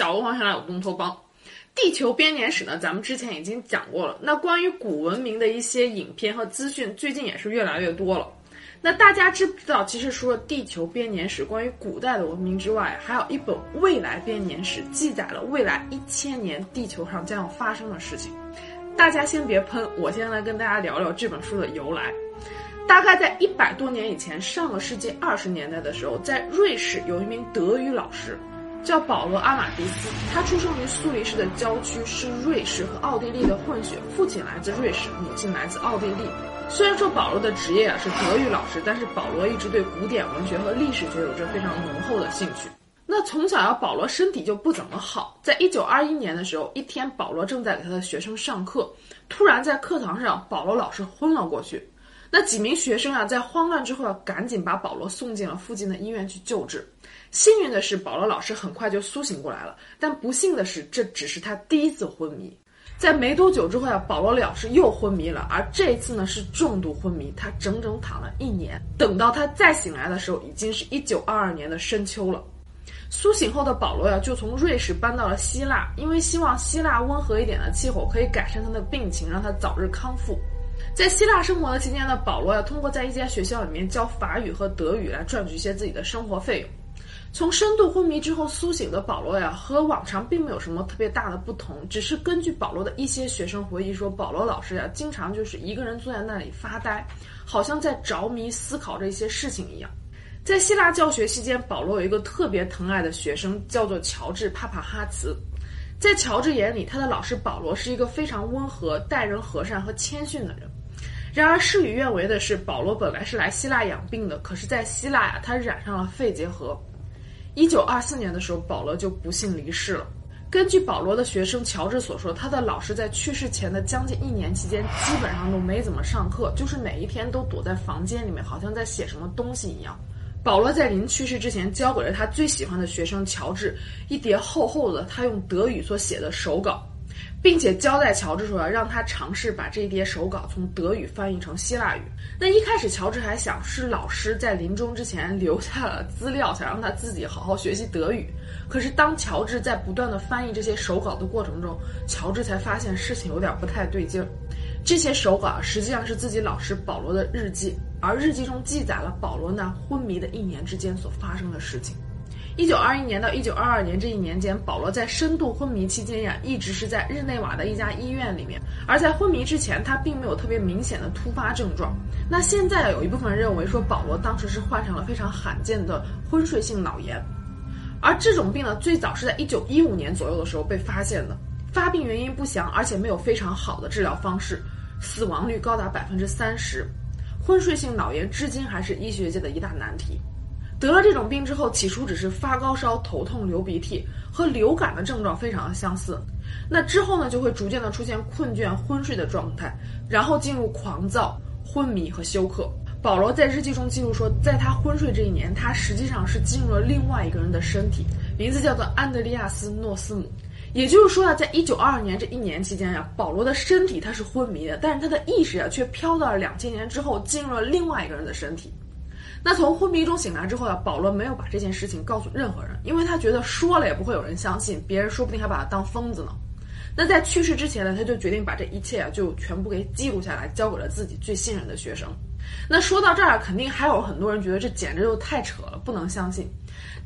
小鹅黄想来有东托邦。地球编年史呢，咱们之前已经讲过了。那关于古文明的一些影片和资讯，最近也是越来越多了。那大家知不知道，其实除了地球编年史关于古代的文明之外，还有一本未来编年史，记载了未来一千年地球上将要发生的事情。大家先别喷，我先来跟大家聊聊这本书的由来。大概在一百多年以前，上个世纪二十年代的时候，在瑞士有一名德语老师，叫保罗·阿马迪斯。他出生于苏黎世的郊区，是瑞士和奥地利的混血，父亲来自瑞士，母亲来自奥地利。虽然说保罗的职业啊是德语老师，但是保罗一直对古典文学和历史学有着非常浓厚的兴趣。那从小呀，保罗身体就不怎么好。在一九二一年的时候，一天保罗正在给他的学生上课，突然在课堂上，保罗老师昏了过去。那几名学生啊，在慌乱之后要赶紧把保罗送进了附近的医院去救治。幸运的是，保罗老师很快就苏醒过来了。但不幸的是，这只是他第一次昏迷。在没多久之后呀，保罗老师又昏迷了，而这次呢是重度昏迷，他整整躺了一年。等到他再醒来的时候，已经是一九二二年的深秋了。苏醒后的保罗呀，就从瑞士搬到了希腊，因为希望希腊温和一点的气候可以改善他的病情，让他早日康复。在希腊生活的期间呢，保罗呀通过在一间学校里面教法语和德语来赚取一些自己的生活费用。从深度昏迷之后苏醒的保罗呀，和往常并没有什么特别大的不同，只是根据保罗的一些学生回忆说，保罗老师呀，经常就是一个人坐在那里发呆，好像在着迷思考着一些事情一样。在希腊教学期间，保罗有一个特别疼爱的学生，叫做乔治·帕帕哈茨。在乔治眼里，他的老师保罗是一个非常温和、待人和善和谦逊的人。然而事与愿违的是，保罗本来是来希腊养病的，可是，在希腊呀，他染上了肺结核。一九二四年的时候，保罗就不幸离世了。根据保罗的学生乔治所说，他的老师在去世前的将近一年期间，基本上都没怎么上课，就是每一天都躲在房间里面，好像在写什么东西一样。保罗在临去世之前，交给了他最喜欢的学生乔治一叠厚厚的他用德语所写的手稿。并且交代乔治说要，让他尝试把这一叠手稿从德语翻译成希腊语。那一开始，乔治还想是老师在临终之前留下了资料，想让他自己好好学习德语。可是，当乔治在不断的翻译这些手稿的过程中，乔治才发现事情有点不太对劲儿。这些手稿实际上是自己老师保罗的日记，而日记中记载了保罗那昏迷的一年之间所发生的事情。一九二一年到一九二二年这一年间，保罗在深度昏迷期间呀，一直是在日内瓦的一家医院里面。而在昏迷之前，他并没有特别明显的突发症状。那现在有一部分人认为说，保罗当时是患上了非常罕见的昏睡性脑炎，而这种病呢，最早是在一九一五年左右的时候被发现的，发病原因不详，而且没有非常好的治疗方式，死亡率高达百分之三十。昏睡性脑炎至今还是医学界的一大难题。得了这种病之后，起初只是发高烧、头痛、流鼻涕，和流感的症状非常的相似。那之后呢，就会逐渐的出现困倦、昏睡的状态，然后进入狂躁、昏迷和休克。保罗在日记中记录说，在他昏睡这一年，他实际上是进入了另外一个人的身体，名字叫做安德利亚斯·诺斯姆。也就是说啊，在一九二二年这一年期间呀，保罗的身体他是昏迷的，但是他的意识啊却飘到了两千年之后，进入了另外一个人的身体。那从昏迷中醒来之后啊，保罗没有把这件事情告诉任何人，因为他觉得说了也不会有人相信，别人说不定还把他当疯子呢。那在去世之前呢，他就决定把这一切啊就全部给记录下来，交给了自己最信任的学生。那说到这儿，肯定还有很多人觉得这简直就太扯了，不能相信。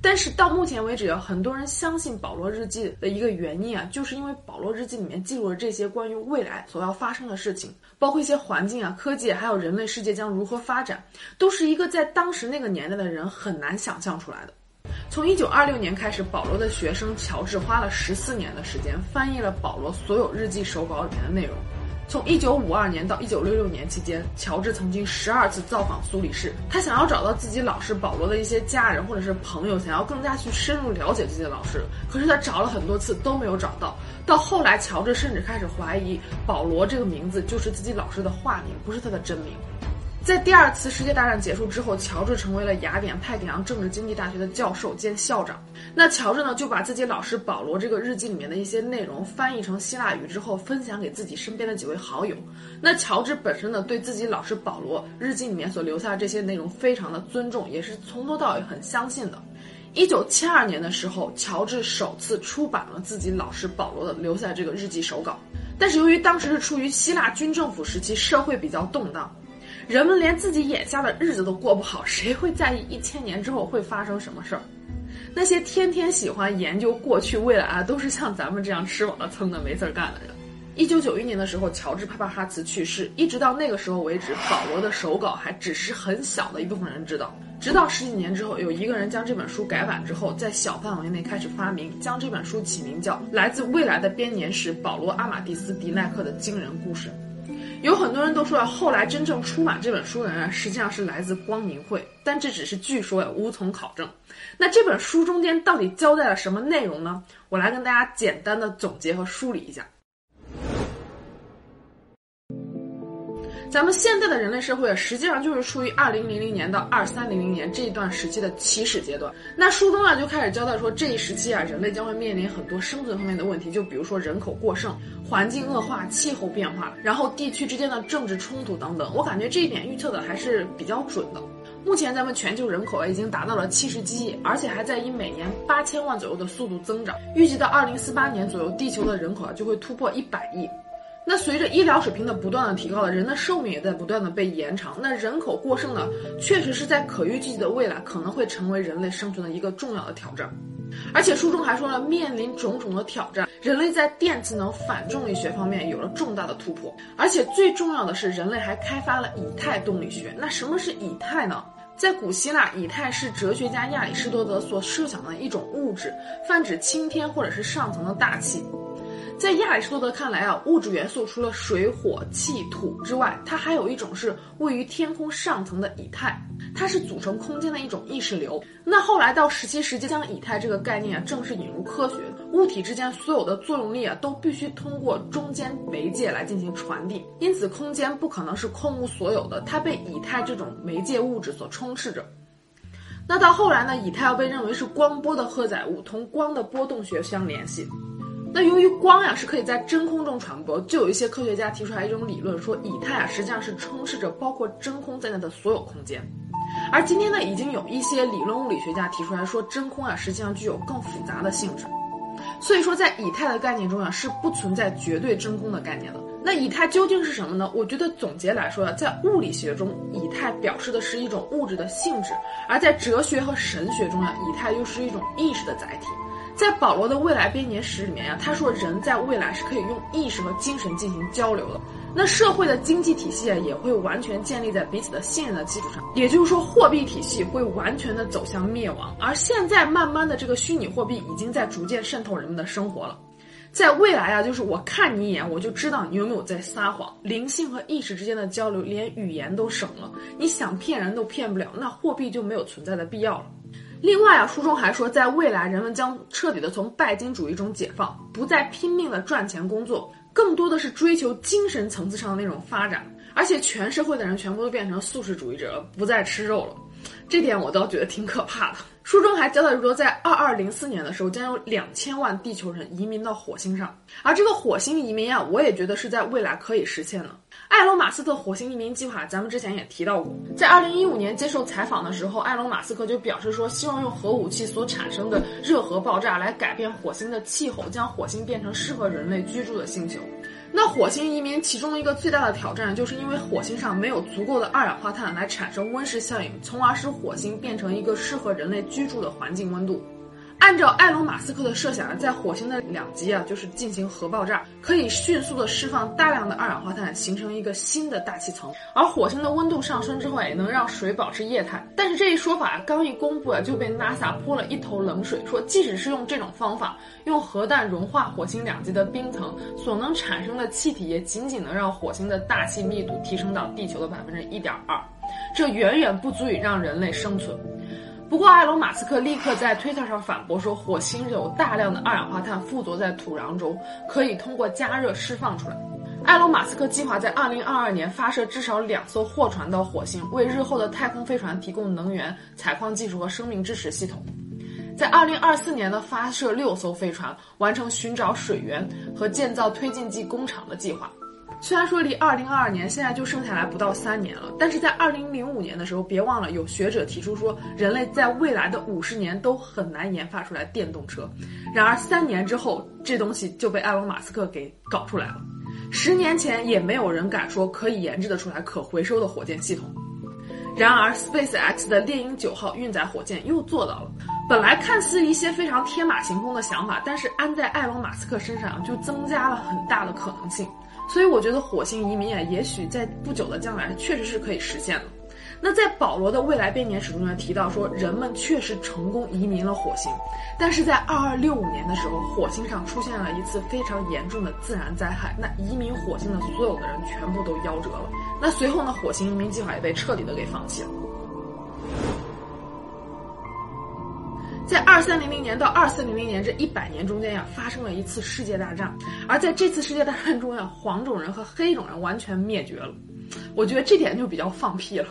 但是到目前为止啊，很多人相信保罗日记的一个原因啊，就是因为保罗日记里面记录了这些关于未来所要发生的事情，包括一些环境啊、科技，还有人类世界将如何发展，都是一个在当时那个年代的人很难想象出来的。从一九二六年开始，保罗的学生乔治花了十四年的时间翻译了保罗所有日记手稿里面的内容。从一九五二年到一九六六年期间，乔治曾经十二次造访苏黎世。他想要找到自己老师保罗的一些家人或者是朋友，想要更加去深入了解自己的老师。可是他找了很多次都没有找到。到后来，乔治甚至开始怀疑保罗这个名字就是自己老师的化名，不是他的真名。在第二次世界大战结束之后，乔治成为了雅典派迪昂政治经济大学的教授兼校长。那乔治呢，就把自己老师保罗这个日记里面的一些内容翻译成希腊语之后，分享给自己身边的几位好友。那乔治本身呢，对自己老师保罗日记里面所留下这些内容非常的尊重，也是从头到尾很相信的。一九七二年的时候，乔治首次出版了自己老师保罗的留下这个日记手稿。但是由于当时是处于希腊军政府时期，社会比较动荡，人们连自己眼下的日子都过不好，谁会在意一千年之后会发生什么事儿？那些天天喜欢研究过去未来啊，都是像咱们这样吃饱了撑的没事儿干的人。一九九一年的时候，乔治·帕帕哈茨去世，一直到那个时候为止，保罗的手稿还只是很小的一部分人知道。直到十几年之后，有一个人将这本书改版之后，在小范围内开始发明，将这本书起名叫《来自未来的编年史：保罗·阿马蒂斯·迪奈克的惊人故事》。有很多人都说啊，后来真正出版这本书的人实际上是来自光明会，但这只是据说，无从考证。那这本书中间到底交代了什么内容呢？我来跟大家简单的总结和梳理一下。咱们现在的人类社会实际上就是处于二零零零年到二三零零年这一段时期的起始阶段。那书中啊就开始交代说，这一时期啊，人类将会面临很多生存方面的问题，就比如说人口过剩、环境恶化、气候变化，然后地区之间的政治冲突等等。我感觉这一点预测的还是比较准的。目前咱们全球人口啊已经达到了七十几亿，而且还在以每年八千万左右的速度增长。预计到二零四八年左右，地球的人口啊就会突破一百亿。那随着医疗水平的不断的提高，了人的寿命也在不断的被延长。那人口过剩呢，确实是在可预计的未来可能会成为人类生存的一个重要的挑战。而且书中还说了，面临种种的挑战，人类在电磁能反重力学方面有了重大的突破。而且最重要的是，人类还开发了以太动力学。那什么是以太呢？在古希腊，以太是哲学家亚里士多德所设想的一种物质，泛指青天或者是上层的大气。在亚里士多德看来啊，物质元素除了水、火、气、土之外，它还有一种是位于天空上层的以太，它是组成空间的一种意识流。那后来到十七世纪，将以太这个概念啊正式引入科学，物体之间所有的作用力啊都必须通过中间媒介来进行传递，因此空间不可能是空无所有的，它被以太这种媒介物质所充斥着。那到后来呢，以太要被认为是光波的荷载物，同光的波动学相联系。那由于光呀是可以在真空中传播，就有一些科学家提出来一种理论，说以太啊实际上是充斥着包括真空在内的所有空间。而今天呢，已经有一些理论物理学家提出来说，真空啊实际上具有更复杂的性质。所以说，在以太的概念中啊是不存在绝对真空的概念的。那以太究竟是什么呢？我觉得总结来说，在物理学中，以太表示的是一种物质的性质；而在哲学和神学中啊，以太又是一种意识的载体。在保罗的未来编年史里面呀，他说人在未来是可以用意识和精神进行交流的。那社会的经济体系啊，也会完全建立在彼此的信任的基础上。也就是说，货币体系会完全的走向灭亡。而现在慢慢的，这个虚拟货币已经在逐渐渗透人们的生活了。在未来啊，就是我看你一眼，我就知道你有没有在撒谎。灵性和意识之间的交流，连语言都省了。你想骗人都骗不了，那货币就没有存在的必要了。另外啊，书中还说，在未来人们将彻底的从拜金主义中解放，不再拼命的赚钱工作，更多的是追求精神层次上的那种发展，而且全社会的人全部都变成素食主义者，不再吃肉了。这点我倒觉得挺可怕的。书中还交代说，在二二零四年的时候，将有两千万地球人移民到火星上，而这个火星移民啊，我也觉得是在未来可以实现的。埃隆·马斯克火星移民计划，咱们之前也提到过。在二零一五年接受采访的时候，埃隆·马斯克就表示说，希望用核武器所产生的热核爆炸来改变火星的气候，将火星变成适合人类居住的星球。那火星移民其中一个最大的挑战，就是因为火星上没有足够的二氧化碳来产生温室效应，从而使火星变成一个适合人类居住的环境温度。按照埃隆·马斯克的设想啊，在火星的两极啊，就是进行核爆炸，可以迅速的释放大量的二氧化碳，形成一个新的大气层。而火星的温度上升之后，也能让水保持液态。但是这一说法刚一公布啊，就被 NASA 泼了一头冷水，说即使是用这种方法，用核弹融化火星两极的冰层，所能产生的气体也仅仅能让火星的大气密度提升到地球的百分之一点二，这远远不足以让人类生存。不过，埃隆·马斯克立刻在推特上反驳说，火星有大量的二氧化碳附着在土壤中，可以通过加热释放出来。埃隆·马斯克计划在2022年发射至少两艘货船到火星，为日后的太空飞船提供能源、采矿技术和生命支持系统。在2024年呢，发射六艘飞船，完成寻找水源和建造推进剂工厂的计划。虽然说离二零二二年现在就剩下来不到三年了，但是在二零零五年的时候，别忘了有学者提出说，人类在未来的五十年都很难研发出来电动车。然而三年之后，这东西就被埃隆·马斯克给搞出来了。十年前也没有人敢说可以研制得出来可回收的火箭系统。然而，SpaceX 的猎鹰九号运载火箭又做到了。本来看似一些非常天马行空的想法，但是安在埃隆·马斯克身上就增加了很大的可能性。所以我觉得火星移民啊，也许在不久的将来确实是可以实现的。那在保罗的未来编年史中呢提到说，人们确实成功移民了火星，但是在二二六五年的时候，火星上出现了一次非常严重的自然灾害，那移民火星的所有的人全部都夭折了。那随后呢，火星移民计划也被彻底的给放弃了。在二三零零年到二四零零年这一百年中间呀，发生了一次世界大战，而在这次世界大战中呀，黄种人和黑种人完全灭绝了。我觉得这点就比较放屁了。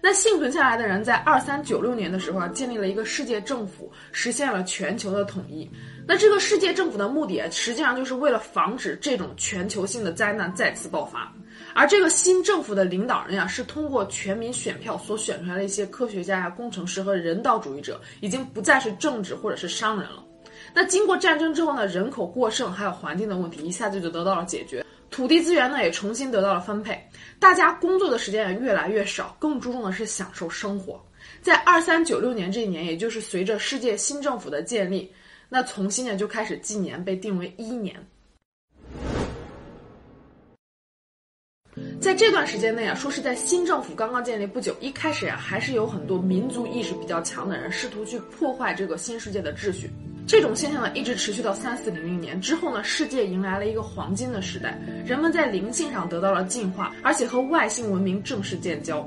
那幸存下来的人在二三九六年的时候啊，建立了一个世界政府，实现了全球的统一。那这个世界政府的目的啊，实际上就是为了防止这种全球性的灾难再次爆发。而这个新政府的领导人呀，是通过全民选票所选出来的一些科学家呀、工程师和人道主义者，已经不再是政治或者是商人了。那经过战争之后呢，人口过剩还有环境的问题一下子就得到了解决，土地资源呢也重新得到了分配，大家工作的时间也越来越少，更注重的是享受生活。在二三九六年这一年，也就是随着世界新政府的建立，那从新年就开始纪年，被定为一年。在这段时间内啊，说是在新政府刚刚建立不久，一开始啊，还是有很多民族意识比较强的人试图去破坏这个新世界的秩序。这种现象呢，一直持续到三四零零年之后呢，世界迎来了一个黄金的时代，人们在灵性上得到了进化，而且和外星文明正式建交。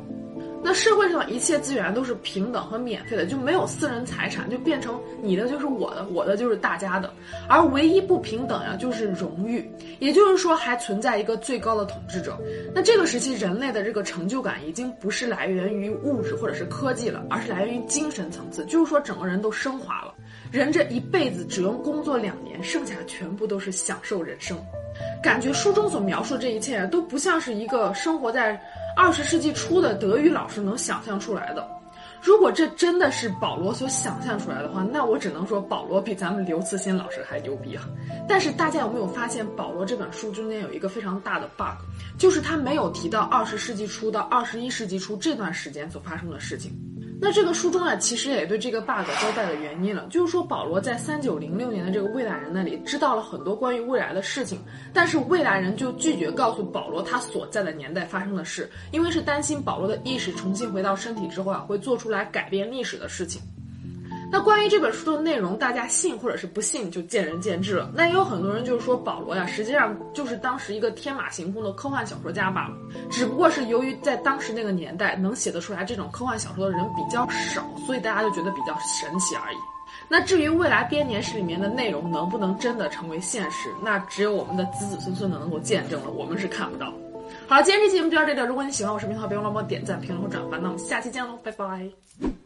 那社会上一切资源都是平等和免费的，就没有私人财产，就变成你的就是我的，我的就是大家的。而唯一不平等呀，就是荣誉，也就是说还存在一个最高的统治者。那这个时期人类的这个成就感已经不是来源于物质或者是科技了，而是来源于精神层次，就是说整个人都升华了。人这一辈子只用工作两年，剩下的全部都是享受人生。感觉书中所描述这一切都不像是一个生活在。二十世纪初的德语老师能想象出来的，如果这真的是保罗所想象出来的话，那我只能说保罗比咱们刘慈欣老师还牛逼啊！但是大家有没有发现，保罗这本书中间有一个非常大的 bug，就是他没有提到二十世纪初到二十一世纪初这段时间所发生的事情。那这个书中啊，其实也对这个 bug 交代了原因了，就是说保罗在三九零六年的这个未来人那里知道了很多关于未来的事情，但是未来人就拒绝告诉保罗他所在的年代发生的事，因为是担心保罗的意识重新回到身体之后啊，会做出来改变历史的事情。那关于这本书的内容，大家信或者是不信就见仁见智了。那也有很多人就是说，保罗呀，实际上就是当时一个天马行空的科幻小说家罢了，只不过是由于在当时那个年代能写得出来这种科幻小说的人比较少，所以大家就觉得比较神奇而已。那至于未来编年史里面的内容能不能真的成为现实，那只有我们的子子孙孙的能够见证了，我们是看不到。好了，今天这期节目就到这里了。如果你喜欢我视频的话，别忘了帮我点赞、评论和转发。那我们下期见喽，拜拜。